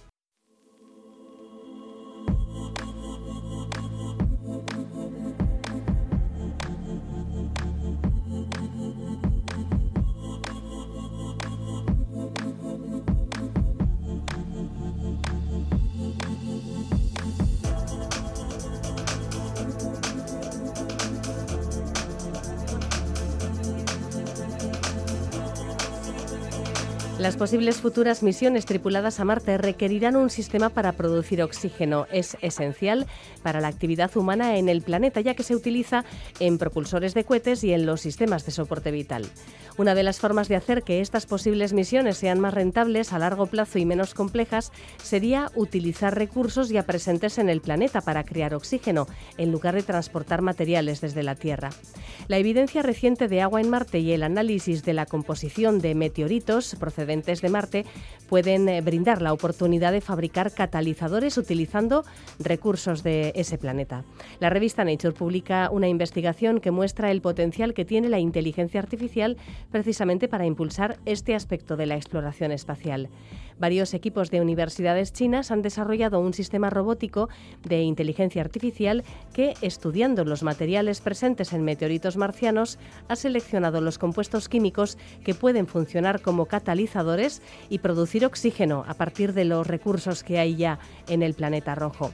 Las posibles futuras misiones tripuladas a Marte requerirán un sistema para producir oxígeno. Es esencial para la actividad humana en el planeta, ya que se utiliza en propulsores de cohetes y en los sistemas de soporte vital. Una de las formas de hacer que estas posibles misiones sean más rentables a largo plazo y menos complejas sería utilizar recursos ya presentes en el planeta para crear oxígeno, en lugar de transportar materiales desde la Tierra. La evidencia reciente de agua en Marte y el análisis de la composición de meteoritos procedentes de Marte pueden eh, brindar la oportunidad de fabricar catalizadores utilizando recursos de ese planeta. La revista Nature publica una investigación que muestra el potencial que tiene la inteligencia artificial precisamente para impulsar este aspecto de la exploración espacial. Varios equipos de universidades chinas han desarrollado un sistema robótico de inteligencia artificial que, estudiando los materiales presentes en meteoritos marcianos, ha seleccionado los compuestos químicos que pueden funcionar como catalizadores y producir oxígeno a partir de los recursos que hay ya en el planeta rojo.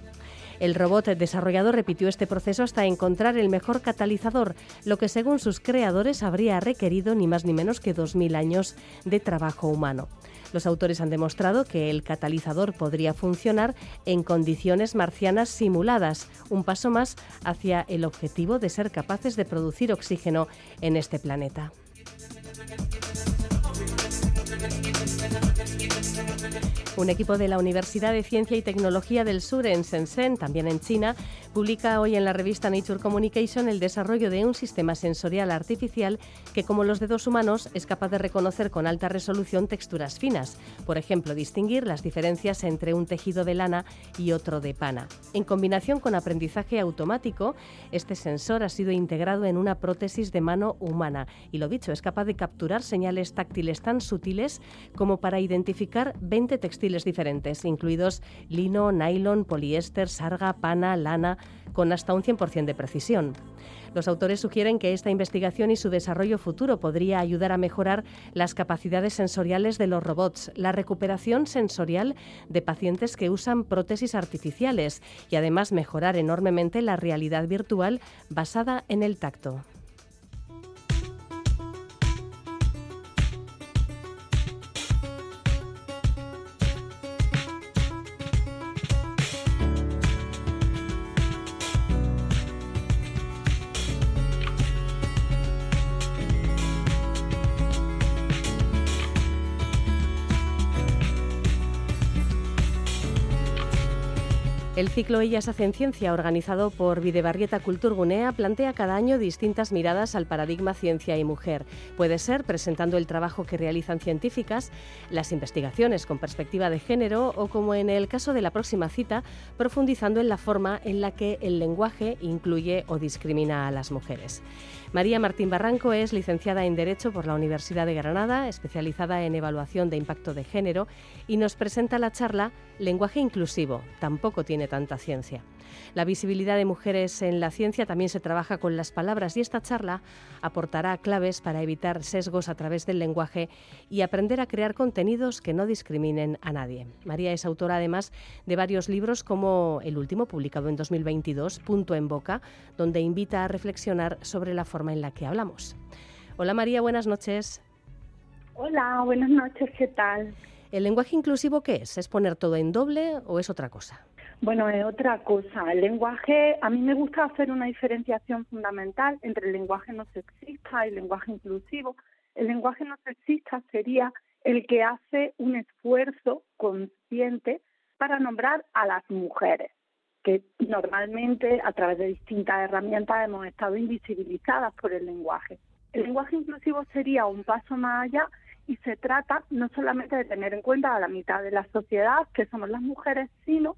El robot desarrollado repitió este proceso hasta encontrar el mejor catalizador, lo que según sus creadores habría requerido ni más ni menos que 2.000 años de trabajo humano. Los autores han demostrado que el catalizador podría funcionar en condiciones marcianas simuladas, un paso más hacia el objetivo de ser capaces de producir oxígeno en este planeta. Un equipo de la Universidad de Ciencia y Tecnología del Sur en Shenzhen, también en China, publica hoy en la revista Nature Communication el desarrollo de un sistema sensorial artificial que, como los dedos humanos, es capaz de reconocer con alta resolución texturas finas, por ejemplo, distinguir las diferencias entre un tejido de lana y otro de pana. En combinación con aprendizaje automático, este sensor ha sido integrado en una prótesis de mano humana y, lo dicho, es capaz de capturar señales táctiles tan sutiles como para identificar 20 textiles diferentes, incluidos lino, nylon, poliéster, sarga, pana, lana, con hasta un 100% de precisión. Los autores sugieren que esta investigación y su desarrollo futuro podría ayudar a mejorar las capacidades sensoriales de los robots, la recuperación sensorial de pacientes que usan prótesis artificiales y además mejorar enormemente la realidad virtual basada en el tacto. El ciclo Ellas hacen ciencia, organizado por Videbarrieta Culturgunea, plantea cada año distintas miradas al paradigma ciencia y mujer. Puede ser presentando el trabajo que realizan científicas, las investigaciones con perspectiva de género o, como en el caso de la próxima cita, profundizando en la forma en la que el lenguaje incluye o discrimina a las mujeres. María Martín Barranco es licenciada en Derecho por la Universidad de Granada, especializada en evaluación de impacto de género, y nos presenta la charla Lenguaje inclusivo. Tampoco tiene tanta ciencia. La visibilidad de mujeres en la ciencia también se trabaja con las palabras y esta charla aportará claves para evitar sesgos a través del lenguaje y aprender a crear contenidos que no discriminen a nadie. María es autora además de varios libros como el último publicado en 2022, Punto en Boca, donde invita a reflexionar sobre la forma en la que hablamos. Hola María, buenas noches. Hola, buenas noches, ¿qué tal? ¿El lenguaje inclusivo qué es? ¿Es poner todo en doble o es otra cosa? Bueno, es otra cosa. El lenguaje, a mí me gusta hacer una diferenciación fundamental entre el lenguaje no sexista y el lenguaje inclusivo. El lenguaje no sexista sería el que hace un esfuerzo consciente para nombrar a las mujeres, que normalmente a través de distintas herramientas hemos estado invisibilizadas por el lenguaje. El lenguaje inclusivo sería un paso más allá y se trata no solamente de tener en cuenta a la mitad de la sociedad, que somos las mujeres, sino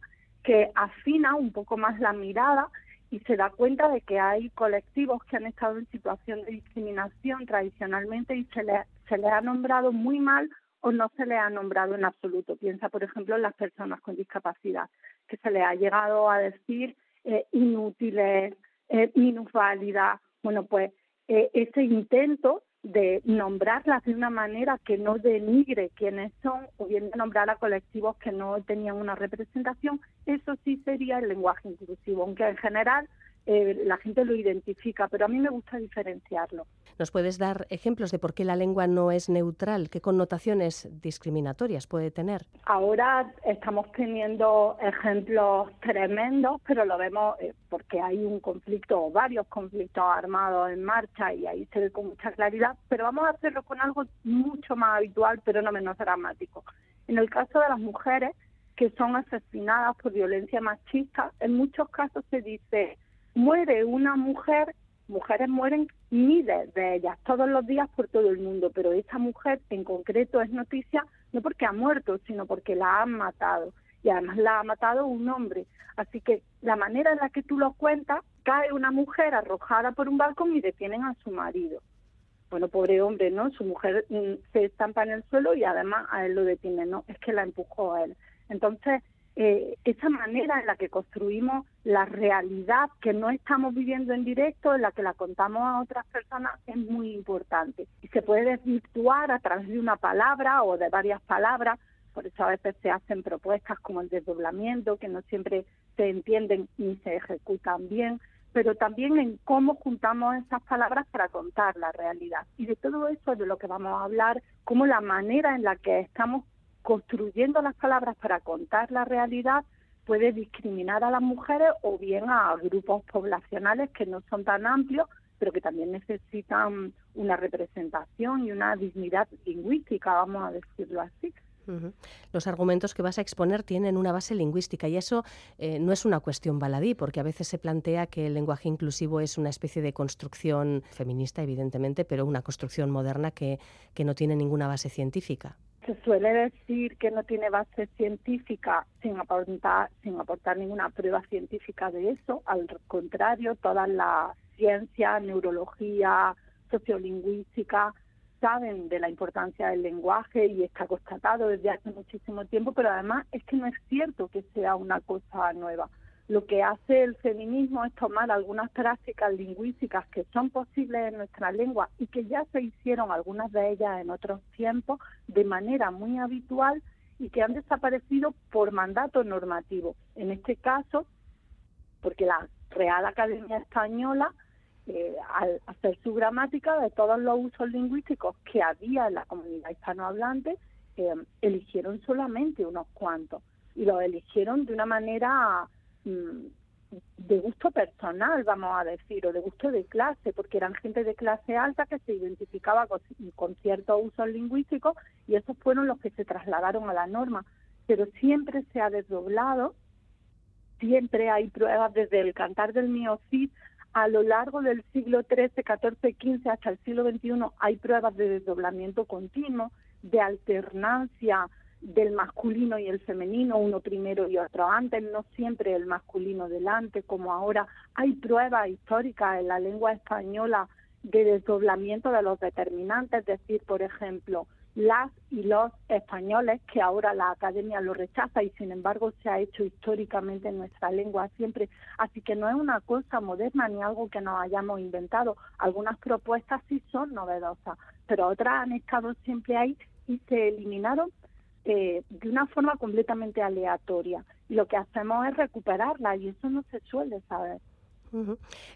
que afina un poco más la mirada y se da cuenta de que hay colectivos que han estado en situación de discriminación tradicionalmente y se les se le ha nombrado muy mal o no se le ha nombrado en absoluto. Piensa, por ejemplo, en las personas con discapacidad, que se le ha llegado a decir eh, inútiles, eh, minusválidas. Bueno, pues eh, ese intento de nombrarlas de una manera que no denigre quienes son o bien de nombrar a colectivos que no tenían una representación, eso sí sería el lenguaje inclusivo, aunque en general eh, la gente lo identifica, pero a mí me gusta diferenciarlo. ¿Nos puedes dar ejemplos de por qué la lengua no es neutral? ¿Qué connotaciones discriminatorias puede tener? Ahora estamos teniendo ejemplos tremendos, pero lo vemos eh, porque hay un conflicto o varios conflictos armados en marcha y ahí se ve con mucha claridad, pero vamos a hacerlo con algo mucho más habitual, pero no menos dramático. En el caso de las mujeres que son asesinadas por violencia machista, en muchos casos se dice muere una mujer, mujeres mueren miles de ellas todos los días por todo el mundo, pero esa mujer en concreto es noticia no porque ha muerto, sino porque la han matado. Y además la ha matado un hombre. Así que la manera en la que tú lo cuentas, cae una mujer arrojada por un balcón y detienen a su marido. Bueno, pobre hombre, ¿no? Su mujer mm, se estampa en el suelo y además a él lo detienen, ¿no? Es que la empujó a él. Entonces, eh, esa manera en la que construimos la realidad que no estamos viviendo en directo, en la que la contamos a otras personas, es muy importante. Y se puede desvirtuar a través de una palabra o de varias palabras, por eso a veces se hacen propuestas como el desdoblamiento, que no siempre se entienden ni se ejecutan bien, pero también en cómo juntamos esas palabras para contar la realidad. Y de todo eso es de lo que vamos a hablar, cómo la manera en la que estamos construyendo las palabras para contar la realidad puede discriminar a las mujeres o bien a grupos poblacionales que no son tan amplios, pero que también necesitan una representación y una dignidad lingüística, vamos a decirlo así. Los argumentos que vas a exponer tienen una base lingüística y eso eh, no es una cuestión baladí, porque a veces se plantea que el lenguaje inclusivo es una especie de construcción feminista, evidentemente, pero una construcción moderna que, que no tiene ninguna base científica se suele decir que no tiene base científica sin aportar, sin aportar ninguna prueba científica de eso. Al contrario, todas las ciencias, neurología, sociolingüística, saben de la importancia del lenguaje y está constatado desde hace muchísimo tiempo, pero además es que no es cierto que sea una cosa nueva lo que hace el feminismo es tomar algunas prácticas lingüísticas que son posibles en nuestra lengua y que ya se hicieron algunas de ellas en otros tiempos de manera muy habitual y que han desaparecido por mandato normativo. En este caso, porque la Real Academia Española, eh, al hacer su gramática de todos los usos lingüísticos que había en la comunidad hispanohablante, eh, eligieron solamente unos cuantos y los eligieron de una manera de gusto personal, vamos a decir, o de gusto de clase, porque eran gente de clase alta que se identificaba con, ciertos usos lingüísticos y esos fueron los que se trasladaron a la norma. Pero siempre se ha desdoblado siempre hay pruebas desde el cantar del Miocid a lo largo del siglo XIII, XIV, XV hasta el siglo XXI hay pruebas de desdoblamiento continuo, de alternancia del masculino y el femenino, uno primero y otro antes, no siempre el masculino delante, como ahora hay pruebas históricas en la lengua española de desdoblamiento de los determinantes, es decir, por ejemplo, las y los españoles, que ahora la academia lo rechaza y sin embargo se ha hecho históricamente en nuestra lengua siempre. Así que no es una cosa moderna ni algo que nos hayamos inventado. Algunas propuestas sí son novedosas, pero otras han estado siempre ahí y se eliminaron eh, de una forma completamente aleatoria. Lo que hacemos es recuperarlas y eso no se suele saber.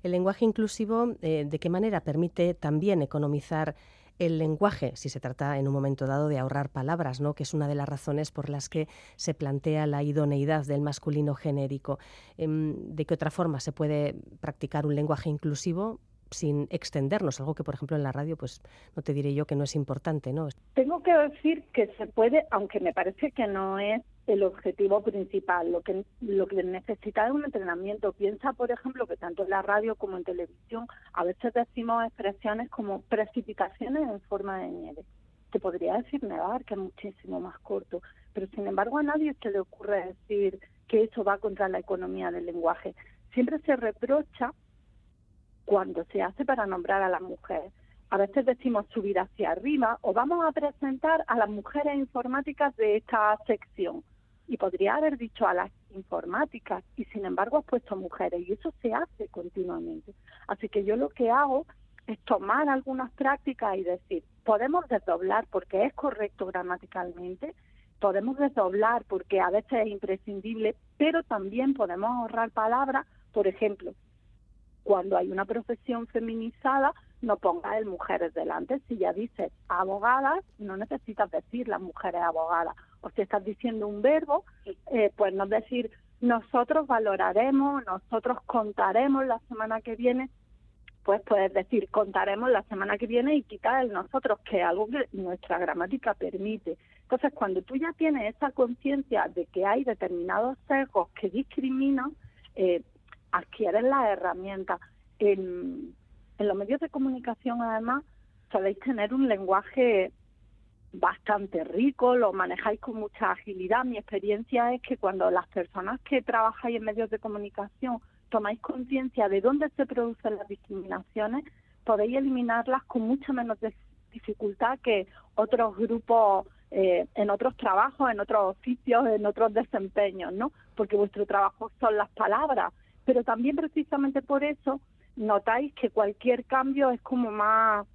El lenguaje inclusivo, eh, ¿de qué manera permite también economizar el lenguaje, si se trata en un momento dado de ahorrar palabras, ¿no? que es una de las razones por las que se plantea la idoneidad del masculino genérico. Em, ¿De qué otra forma se puede practicar un lenguaje inclusivo? Sin extendernos, algo que por ejemplo en la radio pues no te diré yo que no es importante, ¿no? Tengo que decir que se puede, aunque me parece que no es el objetivo principal. Lo que, lo que necesita es un entrenamiento. Piensa, por ejemplo, que tanto en la radio como en televisión a veces decimos expresiones como precipitaciones en forma de nieve. Te podría decir nevar, que es muchísimo más corto, pero sin embargo a nadie se le ocurre decir que eso va contra la economía del lenguaje. Siempre se reprocha cuando se hace para nombrar a las mujeres. A veces decimos subir hacia arriba o vamos a presentar a las mujeres informáticas de esta sección y podría haber dicho a las informáticas y sin embargo has puesto mujeres y eso se hace continuamente. Así que yo lo que hago es tomar algunas prácticas y decir, podemos desdoblar porque es correcto gramaticalmente, podemos desdoblar porque a veces es imprescindible, pero también podemos ahorrar palabras, por ejemplo, cuando hay una profesión feminizada, no pongas el mujeres delante. Si ya dices abogadas, no necesitas decir las mujeres abogadas o si estás diciendo un verbo, eh, pues no decir nosotros valoraremos, nosotros contaremos la semana que viene, pues puedes decir contaremos la semana que viene y quitar el nosotros, que es algo que nuestra gramática permite. Entonces, cuando tú ya tienes esa conciencia de que hay determinados sesgos que discriminan, eh, adquieres la herramienta. En, en los medios de comunicación, además, sabéis tener un lenguaje bastante rico, lo manejáis con mucha agilidad. Mi experiencia es que cuando las personas que trabajáis en medios de comunicación tomáis conciencia de dónde se producen las discriminaciones, podéis eliminarlas con mucha menos dificultad que otros grupos eh, en otros trabajos, en otros oficios, en otros desempeños, ¿no? Porque vuestro trabajo son las palabras, pero también precisamente por eso notáis que cualquier cambio es como más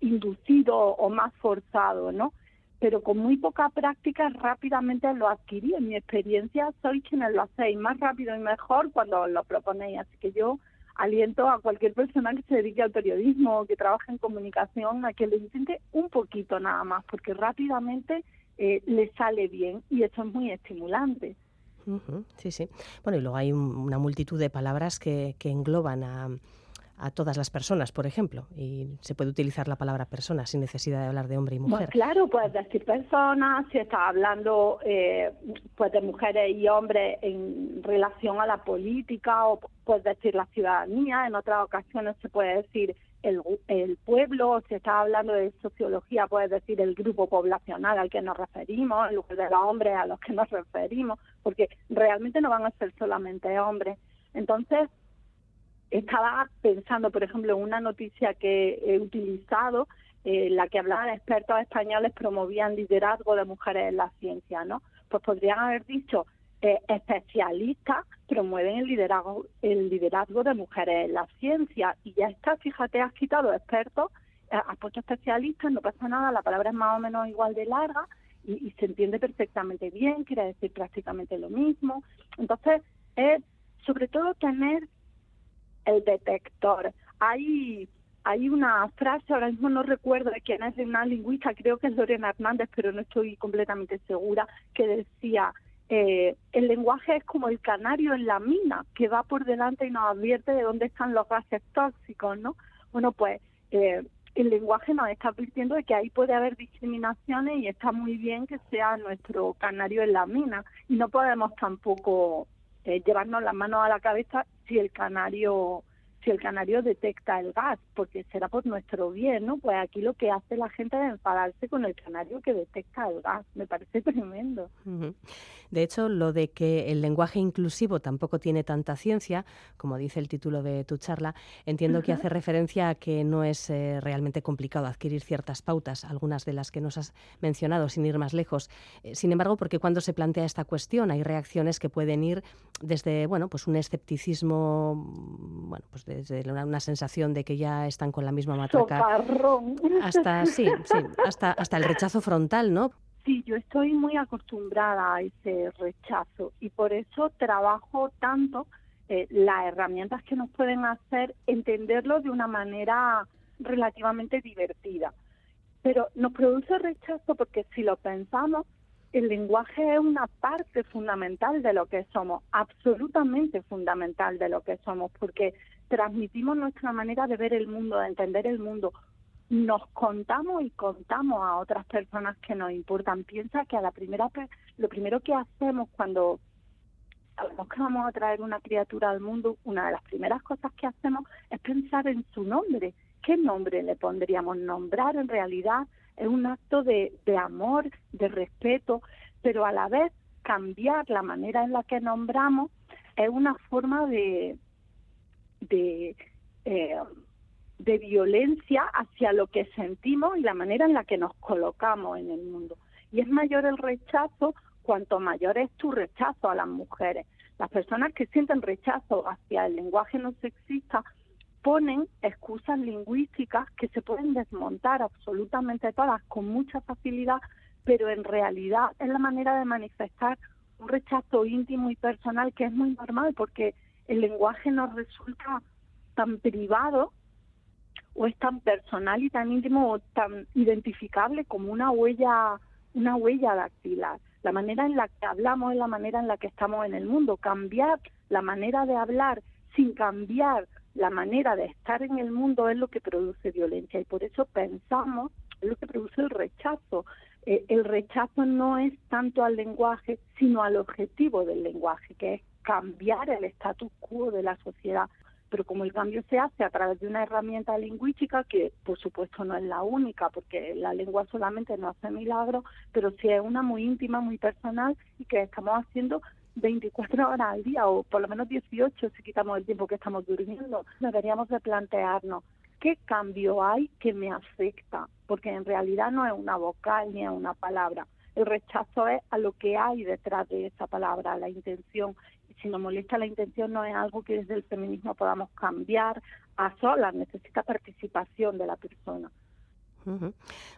inducido o más forzado, ¿no? Pero con muy poca práctica rápidamente lo adquirí. En mi experiencia sois quienes lo hacéis más rápido y mejor cuando lo proponéis. Así que yo aliento a cualquier persona que se dedique al periodismo o que trabaje en comunicación a que lo intente un poquito nada más, porque rápidamente eh, le sale bien y eso es muy estimulante. Sí, sí. Bueno, y luego hay una multitud de palabras que, que engloban a, a todas las personas, por ejemplo, y se puede utilizar la palabra persona sin necesidad de hablar de hombre y mujer. claro, puedes decir personas, si estás hablando eh, pues de mujeres y hombres en relación a la política, o puedes decir la ciudadanía, en otras ocasiones se puede decir el, el pueblo, si estás hablando de sociología, puedes decir el grupo poblacional al que nos referimos, en lugar de los hombres a los que nos referimos, porque realmente no van a ser solamente hombres. Entonces, estaba pensando, por ejemplo, en una noticia que he utilizado, eh, la que hablaba de expertos españoles promovían liderazgo de mujeres en la ciencia, ¿no? Pues podrían haber dicho eh, especialistas promueven el liderazgo, el liderazgo de mujeres en la ciencia y ya está, fíjate, has quitado expertos, eh, has puesto especialistas, no pasa nada, la palabra es más o menos igual de larga y, y se entiende perfectamente bien, quiere decir prácticamente lo mismo. Entonces, es sobre todo tener el detector. Hay, hay una frase, ahora mismo no recuerdo de quién es, de una lingüista, creo que es Lorena Hernández, pero no estoy completamente segura, que decía, eh, el lenguaje es como el canario en la mina, que va por delante y nos advierte de dónde están los gases tóxicos, ¿no? Bueno, pues eh, el lenguaje nos está advirtiendo de que ahí puede haber discriminaciones y está muy bien que sea nuestro canario en la mina y no podemos tampoco eh, llevarnos las manos a la cabeza si el canario si el canario detecta el gas, porque será por nuestro bien, ¿no? Pues aquí lo que hace la gente es enfadarse con el canario que detecta el gas. Me parece tremendo. De hecho, lo de que el lenguaje inclusivo tampoco tiene tanta ciencia, como dice el título de tu charla, entiendo que hace referencia a que no es eh, realmente complicado adquirir ciertas pautas, algunas de las que nos has mencionado, sin ir más lejos. Eh, sin embargo, porque cuando se plantea esta cuestión hay reacciones que pueden ir desde, bueno, pues un escepticismo, bueno, pues desde una, sensación de que ya están con la misma matraca. Hasta, sí, sí, hasta, hasta el rechazo frontal, ¿no? Sí, yo estoy muy acostumbrada a ese rechazo y por eso trabajo tanto eh, las herramientas que nos pueden hacer entenderlo de una manera relativamente divertida. Pero nos produce rechazo porque si lo pensamos, el lenguaje es una parte fundamental de lo que somos, absolutamente fundamental de lo que somos, porque transmitimos nuestra manera de ver el mundo, de entender el mundo. Nos contamos y contamos a otras personas que nos importan. Piensa que a la primera lo primero que hacemos cuando sabemos que vamos a traer una criatura al mundo, una de las primeras cosas que hacemos es pensar en su nombre. ¿Qué nombre le pondríamos? Nombrar en realidad es un acto de, de amor, de respeto, pero a la vez cambiar la manera en la que nombramos es una forma de, de, eh, de violencia hacia lo que sentimos y la manera en la que nos colocamos en el mundo. Y es mayor el rechazo cuanto mayor es tu rechazo a las mujeres. Las personas que sienten rechazo hacia el lenguaje no sexista ponen excusas lingüísticas que se pueden desmontar absolutamente todas con mucha facilidad, pero en realidad es la manera de manifestar un rechazo íntimo y personal que es muy normal porque el lenguaje nos resulta tan privado o es tan personal y tan íntimo o tan identificable como una huella una huella dactilar. La manera en la que hablamos es la manera en la que estamos en el mundo. Cambiar la manera de hablar sin cambiar la manera de estar en el mundo es lo que produce violencia y por eso pensamos es lo que produce el rechazo. Eh, el rechazo no es tanto al lenguaje, sino al objetivo del lenguaje, que es cambiar el status quo de la sociedad. Pero como el cambio se hace a través de una herramienta lingüística, que por supuesto no es la única, porque la lengua solamente no hace milagros, pero sí es una muy íntima, muy personal y que estamos haciendo 24 horas al día o por lo menos 18 si quitamos el tiempo que estamos durmiendo. Deberíamos de plantearnos qué cambio hay que me afecta, porque en realidad no es una vocal ni es una palabra. El rechazo es a lo que hay detrás de esa palabra, a la intención si nos molesta la intención no es algo que desde el feminismo podamos cambiar a solas, necesita participación de la persona.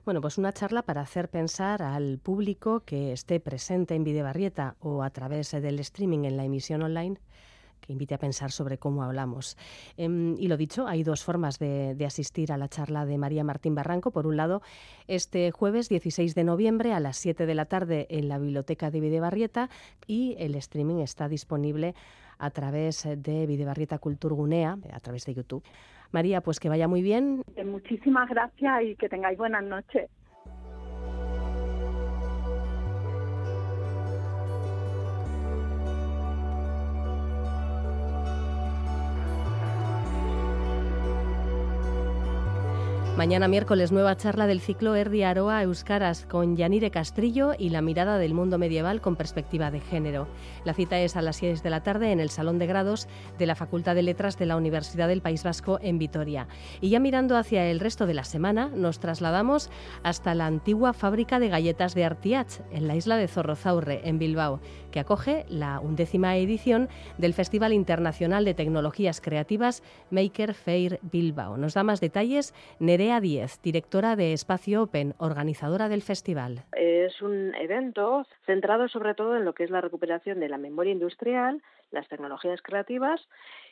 Bueno, pues una charla para hacer pensar al público que esté presente en Videbarrieta o a través del streaming en la emisión online que invite a pensar sobre cómo hablamos. Em, y lo dicho, hay dos formas de, asistir a la charla de María Martín Barranco. Por un lado, este jueves 16 de noviembre a las 7 de la tarde en la Biblioteca de Videbarrieta y el streaming está disponible a través de Videbarrieta Culturgunea, a través de YouTube. María, pues que vaya muy bien. Muchísimas gracias y que tengáis buenas noches. Mañana miércoles nueva charla del ciclo Erdi Aroa Euskaras con Yanire Castrillo y la mirada del mundo medieval con perspectiva de género. La cita es a las 6 de la tarde en el Salón de Grados de la Facultad de Letras de la Universidad del País Vasco en Vitoria. Y ya mirando hacia el resto de la semana, nos trasladamos hasta la antigua fábrica de galletas de Artiach en la isla de Zorrozaurre, en Bilbao, que acoge la undécima edición del Festival Internacional de Tecnologías Creativas Maker Fair Bilbao. Nos da más detalles Nerea 10, directora de Espacio Open, organizadora del festival. Es un evento centrado sobre todo en lo que es la recuperación de la memoria industrial, las tecnologías creativas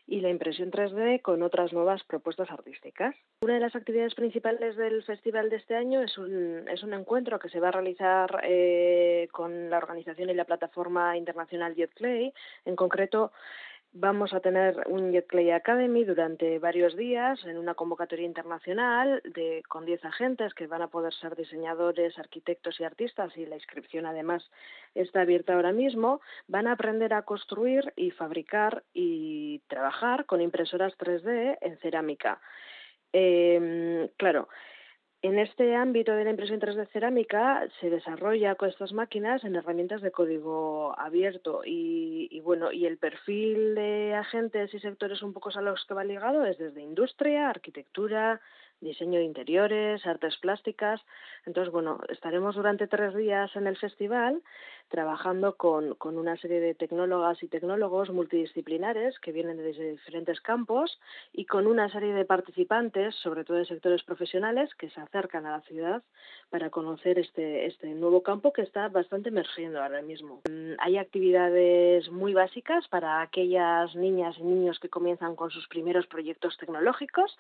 y la impresión 3D con otras nuevas propuestas artísticas. Una de las actividades principales del festival de este año es un, es un encuentro que se va a realizar eh, con la organización y la plataforma internacional JetClay. En concreto, Vamos a tener un Jetplay Academy durante varios días en una convocatoria internacional de, con 10 agentes que van a poder ser diseñadores, arquitectos y artistas y la inscripción además está abierta ahora mismo. Van a aprender a construir y fabricar y trabajar con impresoras 3D en cerámica. Eh, claro, en este ámbito de la impresión 3D cerámica se desarrolla con estas máquinas en herramientas de código abierto y, bueno y el perfil de agentes y sectores un poco a los que va ligado es desde industria, arquitectura, diseño de interiores, artes plásticas. Entonces, bueno, estaremos durante tres días en el festival trabajando con, con una serie de tecnólogas y tecnólogos multidisciplinares que vienen desde diferentes campos y con una serie de participantes, sobre todo de sectores profesionales, que se acercan a la ciudad para conocer este, este nuevo campo que está bastante emergiendo ahora mismo. Mm, hay actividades muy básicas para aquellas niñas y niños que comienzan con sus primeros proyectos tecnológicos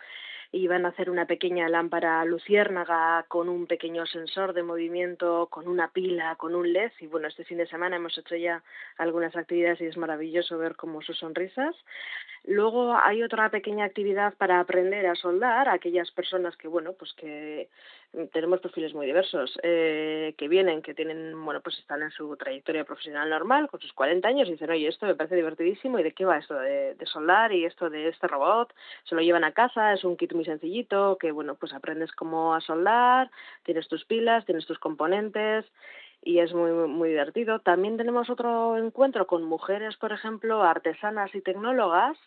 y van a hacer una pequeña lámpara luciérnaga con un pequeño sensor de movimiento, con una pila, con un LED y bueno, este fin de semana hemos hecho ya algunas actividades y es maravilloso ver cómo sus sonrisas. Luego hay otra pequeña actividad para aprender a soldar, aquellas personas que bueno, pues que tenemos perfiles muy diversos, eh, que vienen, que tienen, bueno, pues están en su trayectoria profesional normal, con sus 40 años, y dicen, oye, esto me parece divertidísimo, ¿y de qué va esto de, de soldar y esto de este robot? Se lo llevan a casa, es un kit muy sencillito, que, bueno, pues aprendes cómo a soldar, tienes tus pilas, tienes tus componentes, y es muy, muy divertido. También tenemos otro encuentro con mujeres, por ejemplo, artesanas y tecnólogas,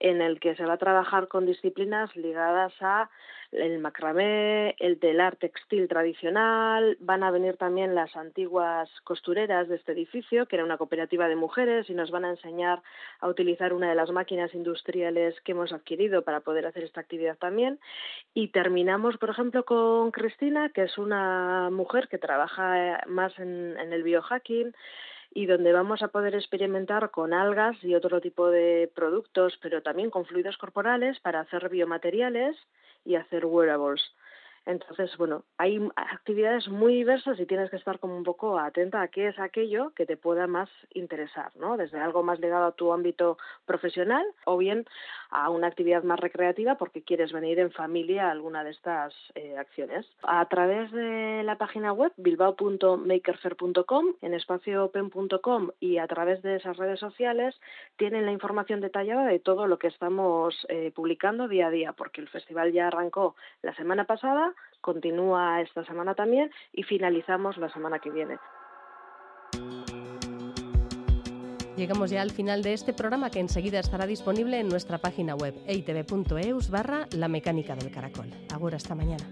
en el que se va a trabajar con disciplinas ligadas a el macramé, el telar textil tradicional, van a venir también las antiguas costureras de este edificio, que era una cooperativa de mujeres, y nos van a enseñar a utilizar una de las máquinas industriales que hemos adquirido para poder hacer esta actividad también. Y terminamos, por ejemplo, con Cristina, que es una mujer que trabaja más en, en el biohacking, y donde vamos a poder experimentar con algas y otro tipo de productos, pero también con fluidos corporales para hacer biomateriales y hacer wearables. Entonces, bueno, hay actividades muy diversas y tienes que estar como un poco atenta a qué es aquello que te pueda más interesar, ¿no? Desde algo más ligado a tu ámbito profesional o bien a una actividad más recreativa porque quieres venir en familia a alguna de estas eh, acciones. A través de la página web bilbao.makerfair.com, en espaciopen.com y a través de esas redes sociales tienen la información detallada de todo lo que estamos eh, publicando día a día porque el festival ya arrancó la semana pasada continúa esta semana también y finalizamos la semana que viene. Llegamos ya al final de este programa que enseguida estará disponible en nuestra página web eitv.eus barra la mecánica del caracol. Ahora hasta mañana.